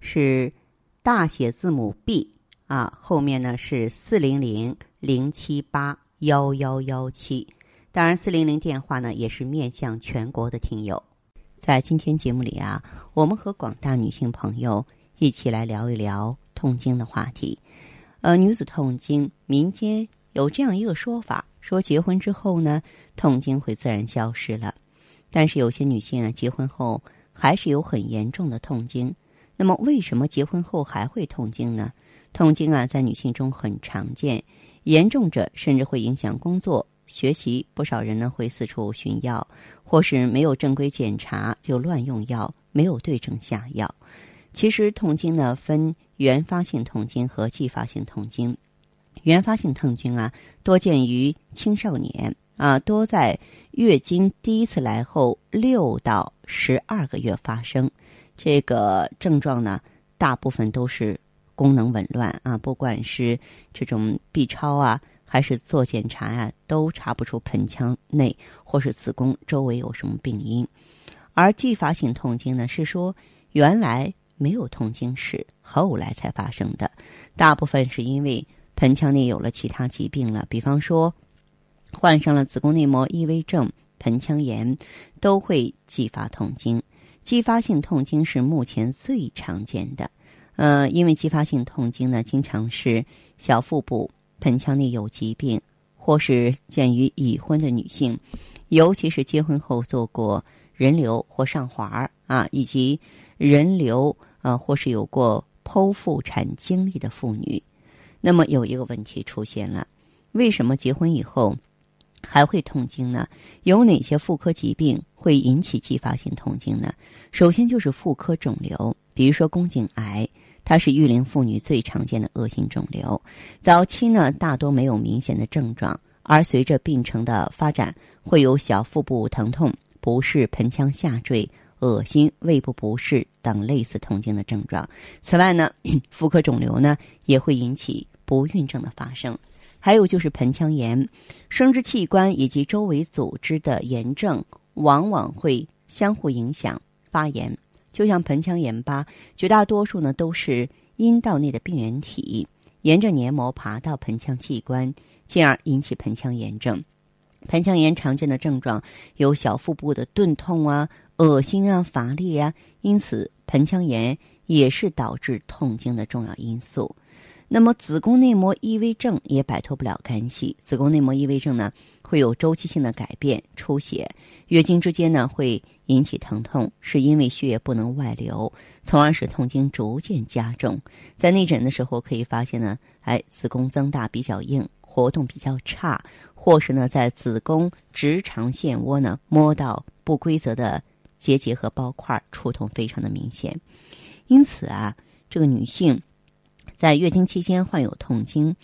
是大写字母 B 啊，后面呢是四零零零七八幺幺幺七。当然，四零零电话呢也是面向全国的听友。在今天节目里啊，我们和广大女性朋友一起来聊一聊痛经的话题。呃，女子痛经，民间有这样一个说法，说结婚之后呢，痛经会自然消失了。但是有些女性啊，结婚后还是有很严重的痛经。那么，为什么结婚后还会痛经呢？痛经啊，在女性中很常见，严重者甚至会影响工作。学习不少人呢会四处寻药，或是没有正规检查就乱用药，没有对症下药。其实痛经呢分原发性痛经和继发性痛经。原发性痛经啊多见于青少年啊，多在月经第一次来后六到十二个月发生。这个症状呢大部分都是功能紊乱啊，不管是这种 B 超啊。还是做检查呀，都查不出盆腔内或是子宫周围有什么病因。而继发性痛经呢，是说原来没有痛经史，后来才发生的。大部分是因为盆腔内有了其他疾病了，比方说患上了子宫内膜异位症、盆腔炎，都会继发痛经。继发性痛经是目前最常见的。呃，因为继发性痛经呢，经常是小腹部。盆腔内有疾病，或是见于已婚的女性，尤其是结婚后做过人流或上环啊，以及人流啊，或是有过剖腹产经历的妇女。那么有一个问题出现了：为什么结婚以后还会痛经呢？有哪些妇科疾病会引起继发性痛经呢？首先就是妇科肿瘤，比如说宫颈癌。它是育龄妇女最常见的恶性肿瘤，早期呢大多没有明显的症状，而随着病程的发展，会有小腹部疼痛、不适、盆腔下坠、恶心、胃部不适等类似痛经的症状。此外呢，妇科肿瘤呢也会引起不孕症的发生，还有就是盆腔炎、生殖器官以及周围组织的炎症，往往会相互影响发炎。就像盆腔炎吧，绝大多数呢都是阴道内的病原体沿着黏膜爬到盆腔器官，进而引起盆腔炎症。盆腔炎常见的症状有小腹部的钝痛啊、恶心啊、乏力啊，因此盆腔炎也是导致痛经的重要因素。那么子宫内膜异位症也摆脱不了干系。子宫内膜异位症呢，会有周期性的改变、出血，月经之间呢会引起疼痛，是因为血液不能外流，从而使痛经逐渐加重。在内诊的时候可以发现呢，哎，子宫增大比较硬，活动比较差，或是呢在子宫直肠腺窝呢摸到不规则的结节和包块，触痛非常的明显。因此啊，这个女性。在月经期间患有痛经，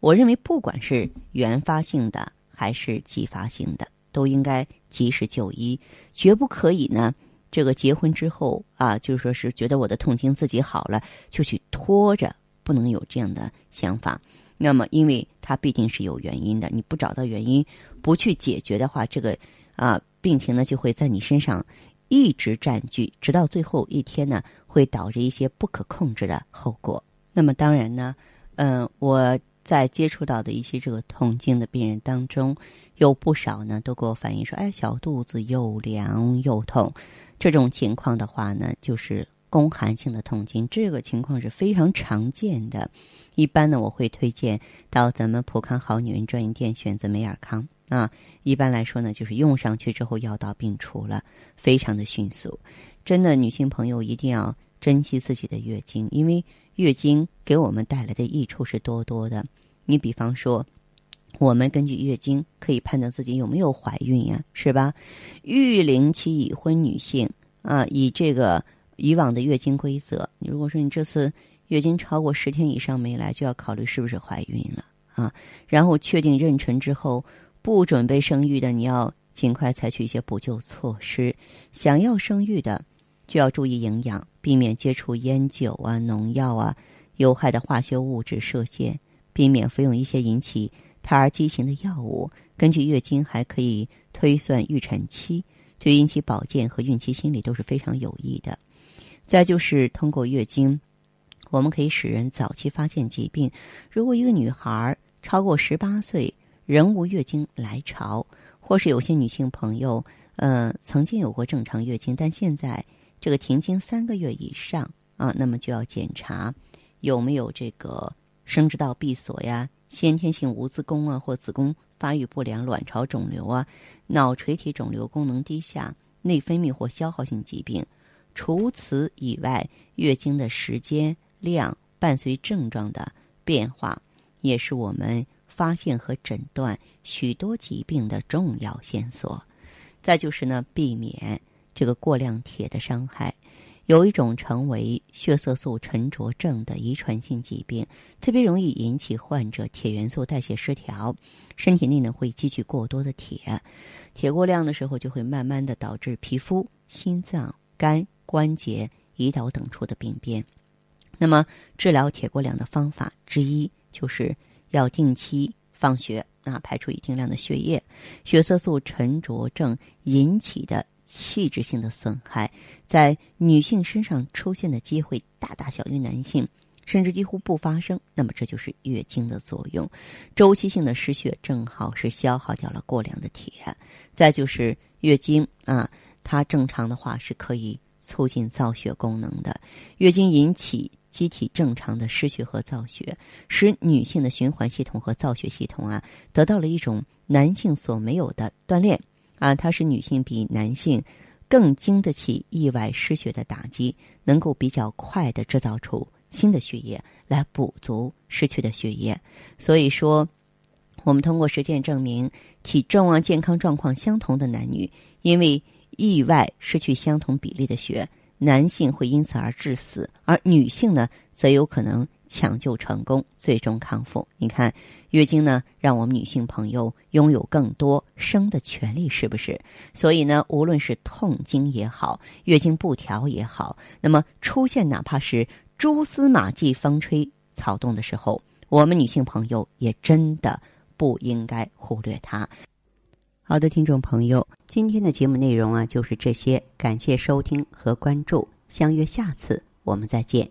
我认为不管是原发性的还是继发性的，都应该及时就医，绝不可以呢。这个结婚之后啊，就是说是觉得我的痛经自己好了，就去拖着，不能有这样的想法。那么，因为它毕竟是有原因的，你不找到原因，不去解决的话，这个啊病情呢就会在你身上一直占据，直到最后一天呢，会导致一些不可控制的后果。那么当然呢，嗯，我在接触到的一些这个痛经的病人当中，有不少呢都给我反映说，哎，小肚子又凉又痛。这种情况的话呢，就是宫寒性的痛经，这个情况是非常常见的。一般呢，我会推荐到咱们普康好女人专营店选择美尔康啊。一般来说呢，就是用上去之后药到病除了，非常的迅速。真的，女性朋友一定要珍惜自己的月经，因为。月经给我们带来的益处是多多的。你比方说，我们根据月经可以判断自己有没有怀孕呀，是吧？育龄期已婚女性啊，以这个以往的月经规则。你如果说你这次月经超过十天以上没来，就要考虑是不是怀孕了啊。然后确定妊娠之后，不准备生育的，你要尽快采取一些补救措施。想要生育的，就要注意营养，避免接触烟酒啊、农药啊、有害的化学物质射线，避免服用一些引起胎儿畸形的药物。根据月经还可以推算预产期，对孕期保健和孕期心理都是非常有益的。再就是通过月经，我们可以使人早期发现疾病。如果一个女孩超过十八岁仍无月经来潮，或是有些女性朋友，呃，曾经有过正常月经，但现在这个停经三个月以上啊，那么就要检查有没有这个生殖道闭锁呀、先天性无子宫啊，或子宫发育不良、卵巢肿瘤啊、脑垂体肿瘤、功能低下、内分泌或消耗性疾病。除此以外，月经的时间、量伴随症状的变化，也是我们发现和诊断许多疾病的重要线索。再就是呢，避免这个过量铁的伤害。有一种称为血色素沉着症的遗传性疾病，特别容易引起患者铁元素代谢失调，身体内呢会积聚过多的铁，铁过量的时候就会慢慢的导致皮肤、心脏、肝。关节、胰岛等处的病变，那么治疗铁过量的方法之一，就是要定期放血啊，排出一定量的血液。血色素沉着症引起的器质性的损害，在女性身上出现的机会大大小于男性，甚至几乎不发生。那么这就是月经的作用，周期性的失血正好是消耗掉了过量的铁。再就是月经啊，它正常的话是可以。促进造血功能的月经引起机体正常的失血和造血，使女性的循环系统和造血系统啊得到了一种男性所没有的锻炼啊，它使女性比男性更经得起意外失血的打击，能够比较快的制造出新的血液来补足失去的血液。所以说，我们通过实践证明，体重啊健康状况相同的男女，因为。意外失去相同比例的血，男性会因此而致死，而女性呢，则有可能抢救成功，最终康复。你看，月经呢，让我们女性朋友拥有更多生的权利，是不是？所以呢，无论是痛经也好，月经不调也好，那么出现哪怕是蛛丝马迹、风吹草动的时候，我们女性朋友也真的不应该忽略它。好的，听众朋友，今天的节目内容啊就是这些，感谢收听和关注，相约下次我们再见。